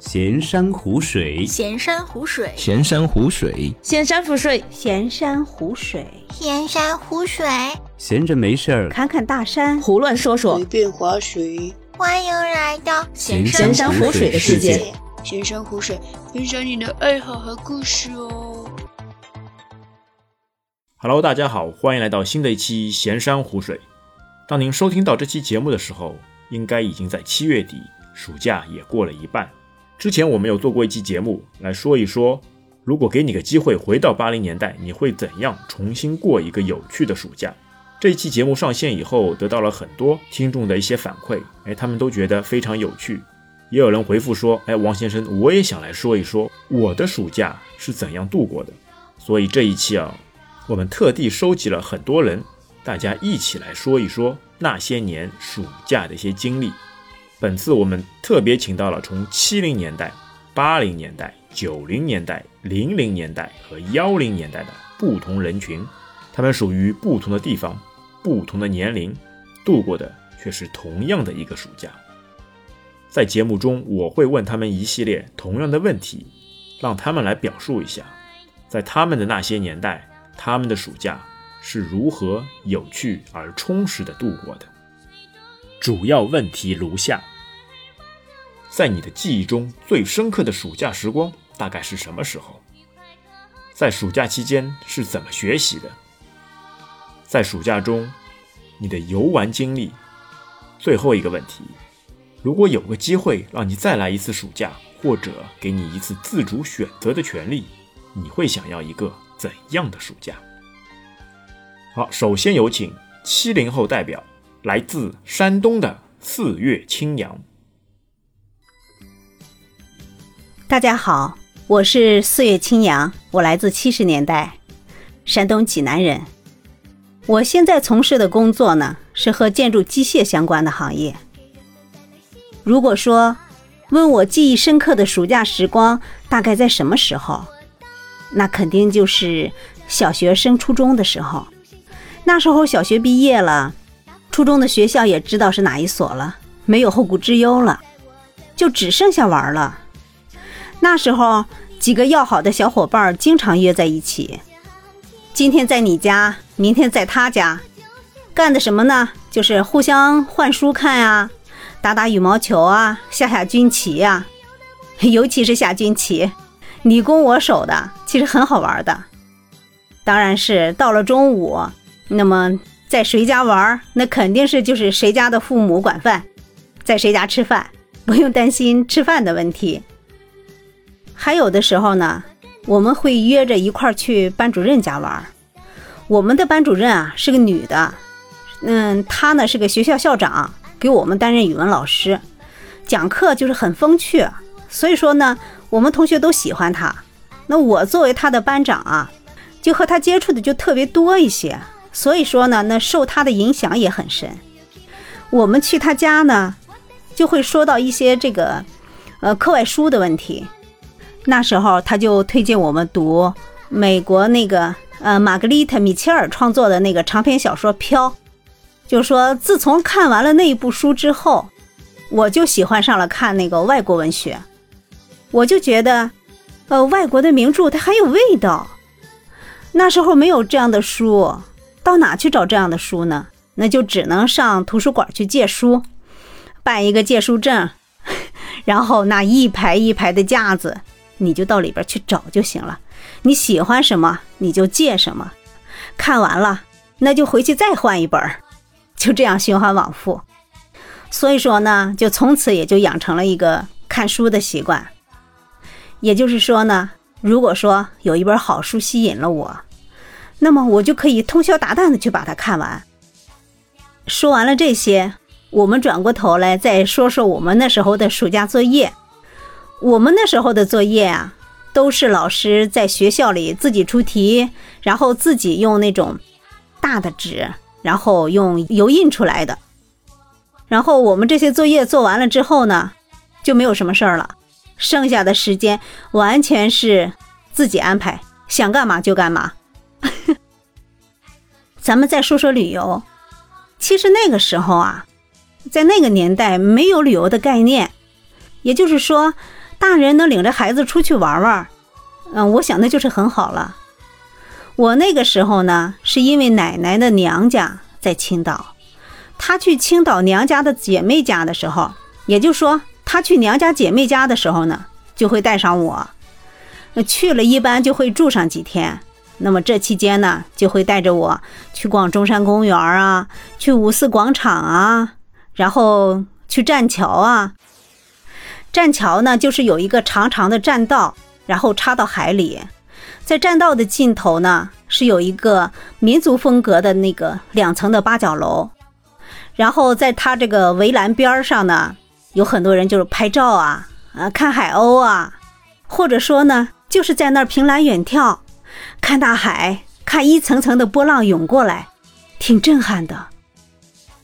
闲山湖水，闲山湖水，闲山湖水，闲山湖水，闲山湖水，闲山湖水，闲着没事儿。看看大山，胡乱说说。随，便划水，欢迎来到闲闲山湖水的世界。闲山湖水，分享你的爱好和故事哦。Hello，大家好，欢迎来到新的一期闲山湖水。当您收听到这期节目的时候，应该已经在七月底，暑假也过了一半。之前我们有做过一期节目来说一说，如果给你个机会回到八零年代，你会怎样重新过一个有趣的暑假？这一期节目上线以后，得到了很多听众的一些反馈，哎，他们都觉得非常有趣。也有人回复说，哎，王先生，我也想来说一说我的暑假是怎样度过的。所以这一期啊，我们特地收集了很多人，大家一起来说一说那些年暑假的一些经历。本次我们特别请到了从七零年代、八零年代、九零年代、零零年代和幺零年代的不同人群，他们属于不同的地方、不同的年龄，度过的却是同样的一个暑假。在节目中，我会问他们一系列同样的问题，让他们来表述一下，在他们的那些年代，他们的暑假是如何有趣而充实的度过的。主要问题如下：在你的记忆中最深刻的暑假时光大概是什么时候？在暑假期间是怎么学习的？在暑假中，你的游玩经历。最后一个问题：如果有个机会让你再来一次暑假，或者给你一次自主选择的权利，你会想要一个怎样的暑假？好，首先有请七零后代表，来自山东的四月青阳。大家好，我是四月青阳，我来自七十年代，山东济南人。我现在从事的工作呢，是和建筑机械相关的行业。如果说问我记忆深刻的暑假时光大概在什么时候，那肯定就是小学升初中的时候。那时候小学毕业了，初中的学校也知道是哪一所了，没有后顾之忧了，就只剩下玩了。那时候几个要好的小伙伴经常约在一起，今天在你家，明天在他家，干的什么呢？就是互相换书看啊，打打羽毛球啊，下下军棋呀、尤其是下军棋，你攻我守的，其实很好玩的。当然是到了中午，那么在谁家玩，那肯定是就是谁家的父母管饭，在谁家吃饭，不用担心吃饭的问题。还有的时候呢，我们会约着一块儿去班主任家玩。我们的班主任啊是个女的，嗯，她呢是个学校校长，给我们担任语文老师，讲课就是很风趣，所以说呢，我们同学都喜欢她。那我作为她的班长啊，就和她接触的就特别多一些，所以说呢，那受他的影响也很深。我们去他家呢，就会说到一些这个，呃，课外书的问题。那时候他就推荐我们读美国那个呃玛格丽特·米切尔创作的那个长篇小说《飘》，就说自从看完了那一部书之后，我就喜欢上了看那个外国文学，我就觉得，呃，外国的名著它很有味道。那时候没有这样的书，到哪去找这样的书呢？那就只能上图书馆去借书，办一个借书证，然后那一排一排的架子。你就到里边去找就行了，你喜欢什么你就借什么，看完了那就回去再换一本，就这样循环往复。所以说呢，就从此也就养成了一个看书的习惯。也就是说呢，如果说有一本好书吸引了我，那么我就可以通宵达旦的去把它看完。说完了这些，我们转过头来再说说我们那时候的暑假作业。我们那时候的作业啊，都是老师在学校里自己出题，然后自己用那种大的纸，然后用油印出来的。然后我们这些作业做完了之后呢，就没有什么事儿了，剩下的时间完全是自己安排，想干嘛就干嘛。咱们再说说旅游，其实那个时候啊，在那个年代没有旅游的概念，也就是说。大人能领着孩子出去玩玩，嗯，我想那就是很好了。我那个时候呢，是因为奶奶的娘家在青岛，她去青岛娘家的姐妹家的时候，也就说她去娘家姐妹家的时候呢，就会带上我。去了一般就会住上几天。那么这期间呢，就会带着我去逛中山公园啊，去五四广场啊，然后去栈桥啊。栈桥呢，就是有一个长长的栈道，然后插到海里。在栈道的尽头呢，是有一个民族风格的那个两层的八角楼。然后在它这个围栏边上呢，有很多人就是拍照啊，啊看海鸥啊，或者说呢，就是在那儿凭栏远眺，看大海，看一层层的波浪涌过来，挺震撼的。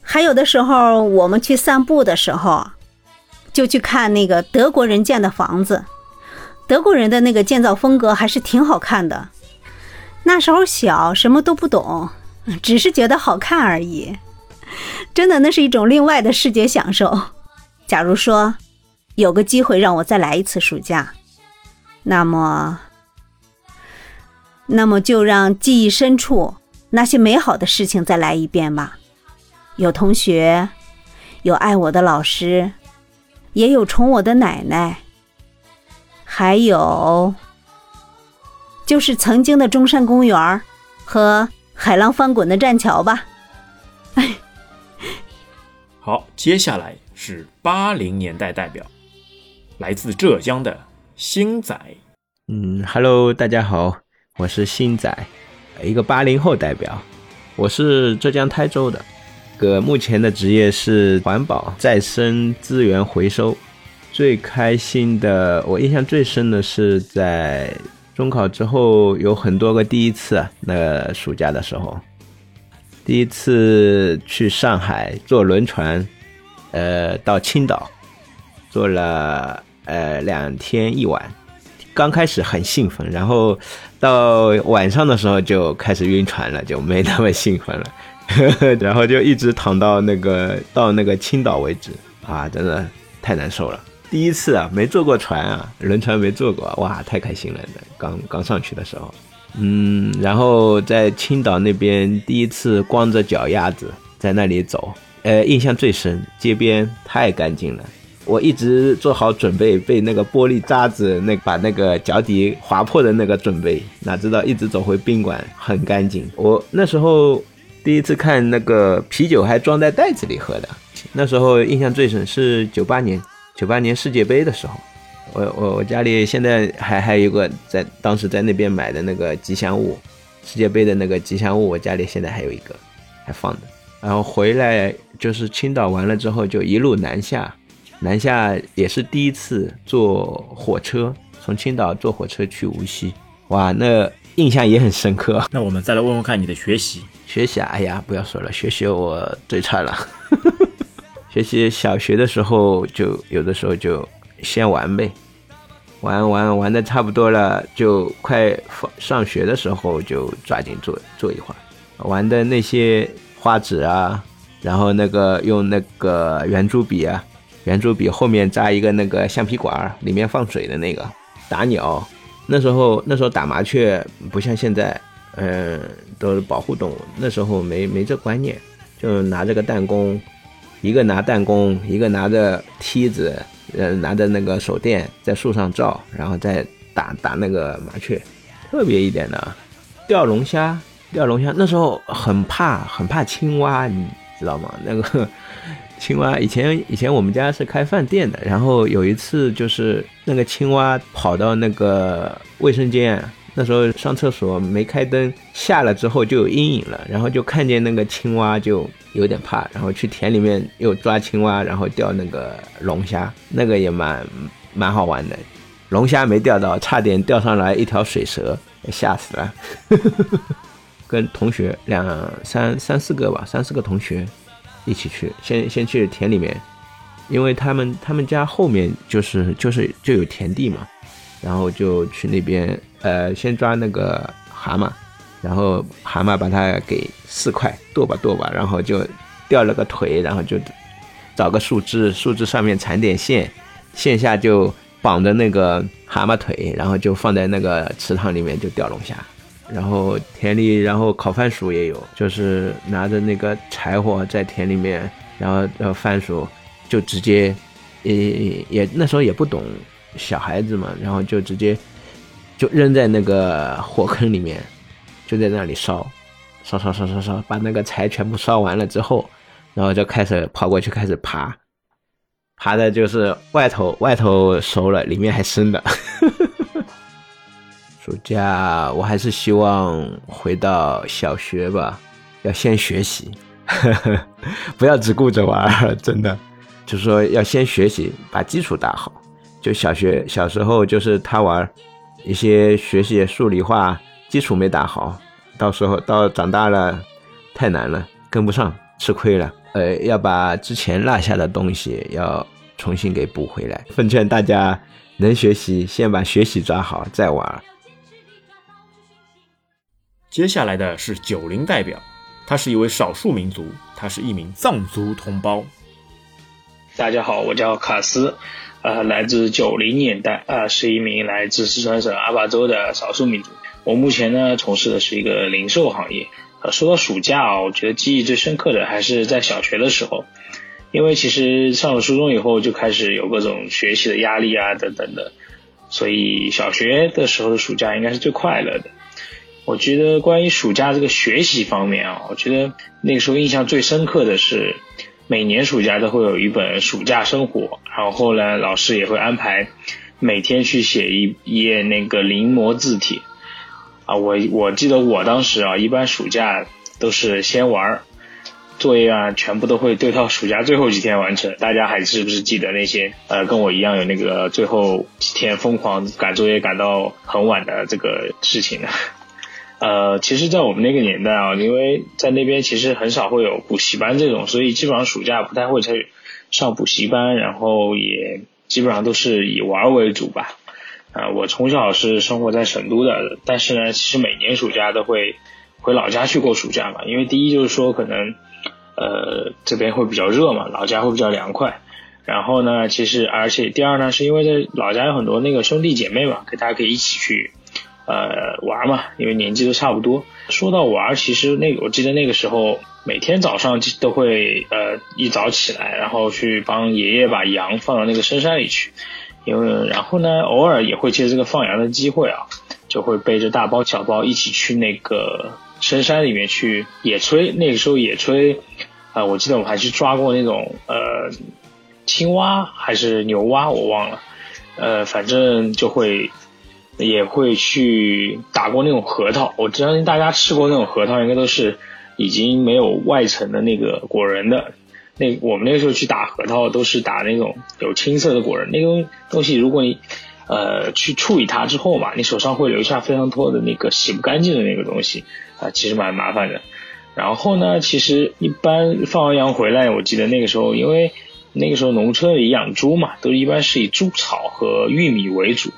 还有的时候我们去散步的时候。就去看那个德国人建的房子，德国人的那个建造风格还是挺好看的。那时候小，什么都不懂，只是觉得好看而已。真的，那是一种另外的视觉享受。假如说有个机会让我再来一次暑假，那么，那么就让记忆深处那些美好的事情再来一遍吧。有同学，有爱我的老师。也有宠我的奶奶，还有就是曾经的中山公园和海浪翻滚的栈桥吧。好，接下来是八零年代代表，来自浙江的星仔。嗯，Hello，大家好，我是星仔，一个八零后代表，我是浙江台州的。个目前的职业是环保再生资源回收。最开心的，我印象最深的是在中考之后有很多个第一次啊。那暑假的时候，第一次去上海坐轮船，呃，到青岛，坐了呃两天一晚。刚开始很兴奋，然后到晚上的时候就开始晕船了，就没那么兴奋了。然后就一直躺到那个到那个青岛为止啊，真的太难受了。第一次啊，没坐过船啊，轮船没坐过，哇，太开心了！刚刚上去的时候，嗯，然后在青岛那边第一次光着脚丫子在那里走，呃，印象最深，街边太干净了。我一直做好准备被那个玻璃渣子那把那个脚底划破的那个准备，哪知道一直走回宾馆很干净。我那时候。第一次看那个啤酒还装在袋子里喝的，那时候印象最深是九八年，九八年世界杯的时候，我我我家里现在还还有个在当时在那边买的那个吉祥物，世界杯的那个吉祥物，我家里现在还有一个，还放着。然后回来就是青岛完了之后就一路南下，南下也是第一次坐火车，从青岛坐火车去无锡，哇，那印象也很深刻。那我们再来问问看你的学习。学习啊，哎呀，不要说了，学习我最差了。学习小学的时候就有的时候就先玩呗，玩玩玩的差不多了，就快放上学的时候就抓紧做做一会儿，玩的那些画纸啊，然后那个用那个圆珠笔啊，圆珠笔后面扎一个那个橡皮管，里面放水的那个打鸟，那时候那时候打麻雀不像现在。嗯，都是保护动物。那时候没没这观念，就拿着个弹弓，一个拿弹弓，一个拿着梯子，呃，拿着那个手电在树上照，然后再打打那个麻雀。特别一点的，钓龙虾，钓龙虾。那时候很怕，很怕青蛙，你知道吗？那个青蛙，以前以前我们家是开饭店的，然后有一次就是那个青蛙跑到那个卫生间。那时候上厕所没开灯，下了之后就有阴影了，然后就看见那个青蛙，就有点怕，然后去田里面又抓青蛙，然后钓那个龙虾，那个也蛮蛮好玩的。龙虾没钓到，差点钓上来一条水蛇，吓死了。跟同学两三三四个吧，三四个同学一起去，先先去田里面，因为他们他们家后面就是就是就有田地嘛。然后就去那边，呃，先抓那个蛤蟆，然后蛤蟆把它给四块剁吧剁吧，然后就掉了个腿，然后就找个树枝，树枝上面缠点线，线下就绑着那个蛤蟆腿，然后就放在那个池塘里面就钓龙虾。然后田里，然后烤番薯也有，就是拿着那个柴火在田里面，然后呃番薯就直接，也也那时候也不懂小孩子嘛，然后就直接就扔在那个火坑里面，就在那里烧，烧烧烧烧烧，把那个柴全部烧完了之后，然后就开始跑过去开始爬，爬的就是外头外头熟了，里面还生的。暑假我还是希望回到小学吧，要先学习，呵 呵不要只顾着玩，真的，就是说要先学习，把基础打好。就小学小时候就是他玩一些学习数理化基础没打好，到时候到长大了太难了，跟不上，吃亏了。呃，要把之前落下的东西要重新给补回来。奉劝大家能学习，先把学习抓好，再玩。接下来的是九零代表，他是一位少数民族，他是一名藏族同胞。大家好，我叫卡斯，呃，来自九零年代，啊，是一名来自四川省阿坝州的少数民族。我目前呢从事的是一个零售行业。呃，说到暑假啊，我觉得记忆最深刻的还是在小学的时候，因为其实上了初中以后就开始有各种学习的压力啊等等的，所以小学的时候的暑假应该是最快乐的。我觉得关于暑假这个学习方面啊，我觉得那个时候印象最深刻的是，每年暑假都会有一本暑假生活，然后呢，老师也会安排每天去写一页那个临摹字帖啊。我我记得我当时啊，一般暑假都是先玩，作业啊全部都会堆到暑假最后几天完成。大家还是不是记得那些呃跟我一样有那个最后几天疯狂赶作业赶到很晚的这个事情呢？呃，其实，在我们那个年代啊，因为在那边其实很少会有补习班这种，所以基本上暑假不太会去上补习班，然后也基本上都是以玩为主吧。啊，我从小是生活在成都的，但是呢，其实每年暑假都会回老家去过暑假嘛。因为第一就是说可能呃这边会比较热嘛，老家会比较凉快。然后呢，其实而且第二呢，是因为在老家有很多那个兄弟姐妹嘛，给大家可以一起去。呃，玩嘛，因为年纪都差不多。说到玩，其实那个我记得那个时候，每天早上都会呃一早起来，然后去帮爷爷把羊放到那个深山里去。因为然后呢，偶尔也会借这个放羊的机会啊，就会背着大包小包一起去那个深山里面去野炊。那个时候野炊，啊，我记得我还去抓过那种呃青蛙还是牛蛙，我忘了。呃，反正就会。也会去打过那种核桃，我相信大家吃过那种核桃，应该都是已经没有外层的那个果仁的。那我们那个时候去打核桃，都是打那种有青色的果仁。那个东西，如果你呃去处理它之后嘛，你手上会留下非常多的那个洗不干净的那个东西啊，其实蛮麻烦的。然后呢，其实一般放完羊回来，我记得那个时候，因为那个时候农村里养猪嘛，都一般是以猪草和玉米为主，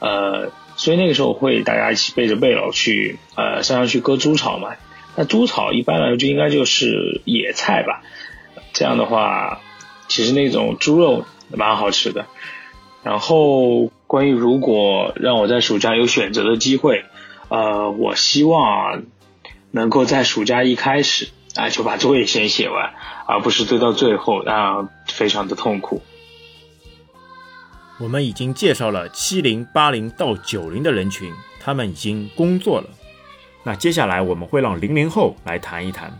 呃。所以那个时候会大家一起背着背篓去呃山上去割猪草嘛。那猪草一般来说就应该就是野菜吧。这样的话，其实那种猪肉蛮好吃的。然后关于如果让我在暑假有选择的机会，呃，我希望能够在暑假一开始啊就把作业先写完，而不是堆到最后，那非常的痛苦。我们已经介绍了七零、八零到九零的人群，他们已经工作了。那接下来我们会让零零后来谈一谈。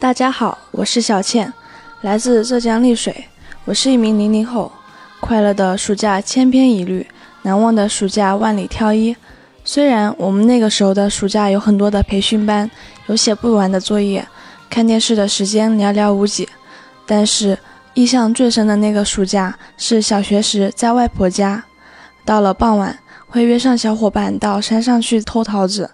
大家好，我是小倩，来自浙江丽水，我是一名零零后。快乐的暑假千篇一律，难忘的暑假万里挑一。虽然我们那个时候的暑假有很多的培训班，有写不完的作业，看电视的时间寥寥无几，但是。印象最深的那个暑假是小学时在外婆家，到了傍晚会约上小伙伴到山上去偷桃子，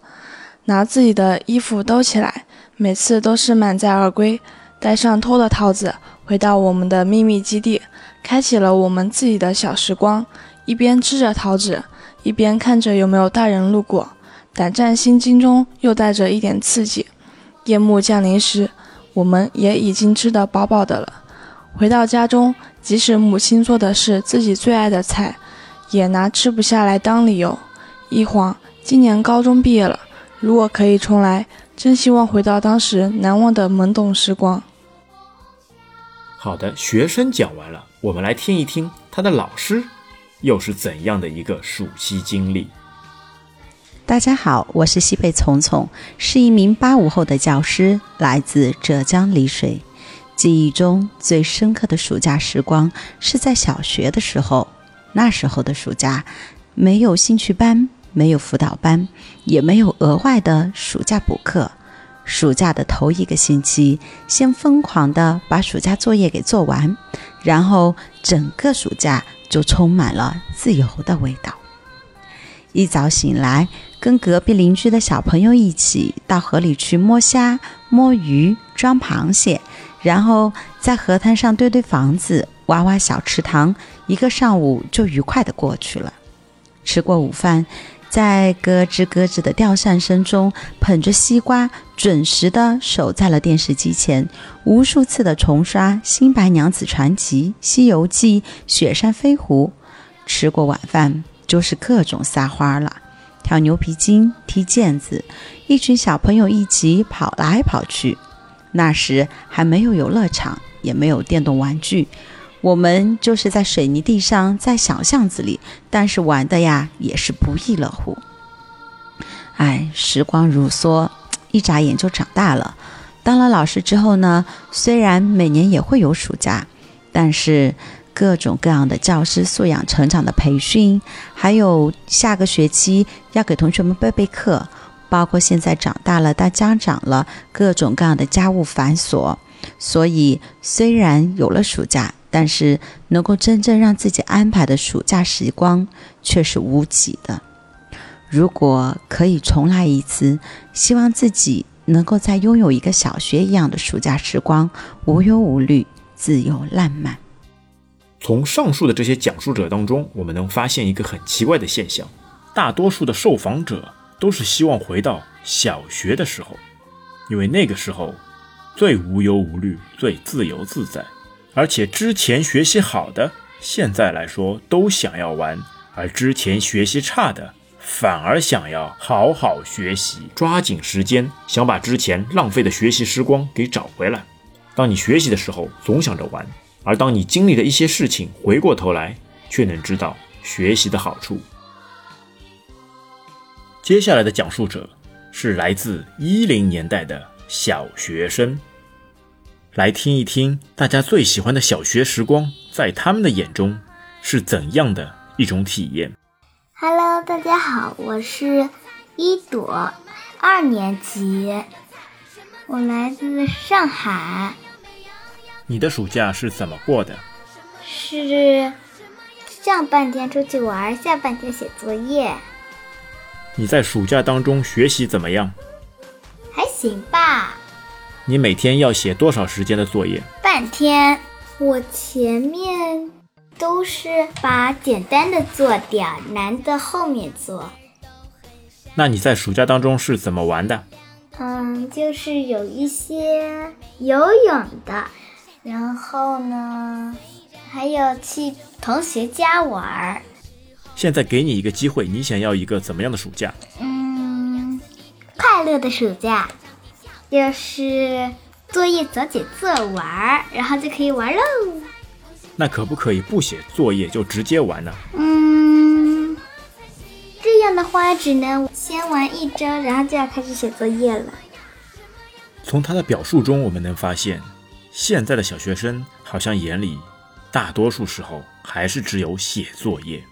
拿自己的衣服兜起来，每次都是满载而归，带上偷的桃子回到我们的秘密基地，开启了我们自己的小时光，一边吃着桃子，一边看着有没有大人路过，胆战心惊中又带着一点刺激。夜幕降临时，我们也已经吃得饱饱的了。回到家中，即使母亲做的是自己最爱的菜，也拿吃不下来当理由。一晃，今年高中毕业了，如果可以重来，真希望回到当时难忘的懵懂时光。好的，学生讲完了，我们来听一听他的老师又是怎样的一个暑期经历。大家好，我是西贝丛丛，是一名八五后的教师，来自浙江丽水。记忆中最深刻的暑假时光是在小学的时候。那时候的暑假，没有兴趣班，没有辅导班，也没有额外的暑假补课。暑假的头一个星期，先疯狂地把暑假作业给做完，然后整个暑假就充满了自由的味道。一早醒来，跟隔壁邻居的小朋友一起到河里去摸虾、摸鱼、装螃蟹。然后在河滩上堆堆房子，挖挖小池塘，一个上午就愉快的过去了。吃过午饭，在咯吱咯吱的吊扇声中，捧着西瓜，准时的守在了电视机前，无数次的重刷《新白娘子传奇》《西游记》《雪山飞狐》。吃过晚饭，就是各种撒欢了，跳牛皮筋、踢毽子，一群小朋友一起跑来跑去。那时还没有游乐场，也没有电动玩具，我们就是在水泥地上，在小巷子里，但是玩的呀也是不亦乐乎。哎，时光如梭，一眨眼就长大了。当了老师之后呢，虽然每年也会有暑假，但是各种各样的教师素养成长的培训，还有下个学期要给同学们备备课。包括现在长大了当家长了，各种各样的家务繁琐，所以虽然有了暑假，但是能够真正让自己安排的暑假时光却是无几的。如果可以重来一次，希望自己能够再拥有一个小学一样的暑假时光，无忧无虑，自由烂漫。从上述的这些讲述者当中，我们能发现一个很奇怪的现象：大多数的受访者。都是希望回到小学的时候，因为那个时候最无忧无虑、最自由自在，而且之前学习好的，现在来说都想要玩，而之前学习差的，反而想要好好学习，抓紧时间，想把之前浪费的学习时光给找回来。当你学习的时候，总想着玩，而当你经历的一些事情，回过头来，却能知道学习的好处。接下来的讲述者是来自一零年代的小学生，来听一听大家最喜欢的小学时光，在他们的眼中是怎样的一种体验。Hello，大家好，我是一朵，二年级，我来自上海。你的暑假是怎么过的？是上半天出去玩，下半天写作业。你在暑假当中学习怎么样？还行吧。你每天要写多少时间的作业？半天。我前面都是把简单的做掉，难的后面做。那你在暑假当中是怎么玩的？嗯，就是有一些游泳的，然后呢，还有去同学家玩儿。现在给你一个机会，你想要一个怎么样的暑假？嗯，快乐的暑假，就是作业早点做完，然后就可以玩喽。那可不可以不写作业就直接玩呢？嗯，这样的话只能先玩一周，然后就要开始写作业了。从他的表述中，我们能发现，现在的小学生好像眼里大多数时候还是只有写作业。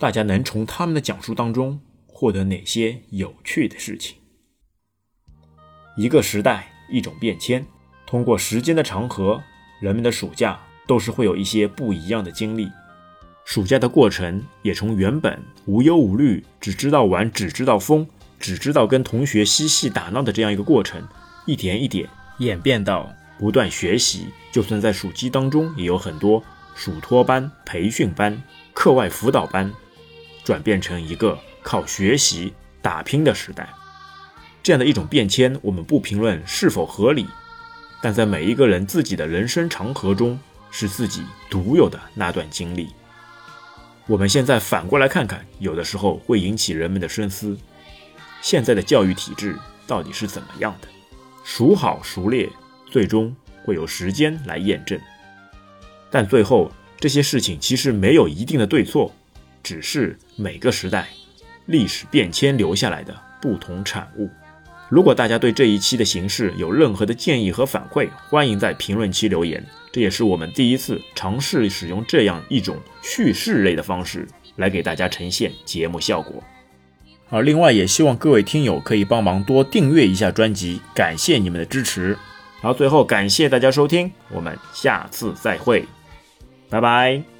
大家能从他们的讲述当中获得哪些有趣的事情？一个时代，一种变迁。通过时间的长河，人们的暑假都是会有一些不一样的经历。暑假的过程也从原本无忧无虑、只知道玩、只知道疯、只知道跟同学嬉戏打闹的这样一个过程，一点一点演变到不断学习。就算在暑期当中，也有很多暑托班、培训班、课外辅导班。转变成一个靠学习打拼的时代。这样的一种变迁，我们不评论是否合理，但在每一个人自己的人生长河中，是自己独有的那段经历。我们现在反过来看看，有的时候会引起人们的深思：现在的教育体制到底是怎么样的？孰好孰劣，最终会有时间来验证。但最后，这些事情其实没有一定的对错，只是每个时代历史变迁留下来的不同产物。如果大家对这一期的形式有任何的建议和反馈，欢迎在评论区留言。这也是我们第一次尝试使用这样一种叙事类的方式来给大家呈现节目效果。而另外，也希望各位听友可以帮忙多订阅一下专辑，感谢你们的支持。好，最后感谢大家收听，我们下次再会，拜拜。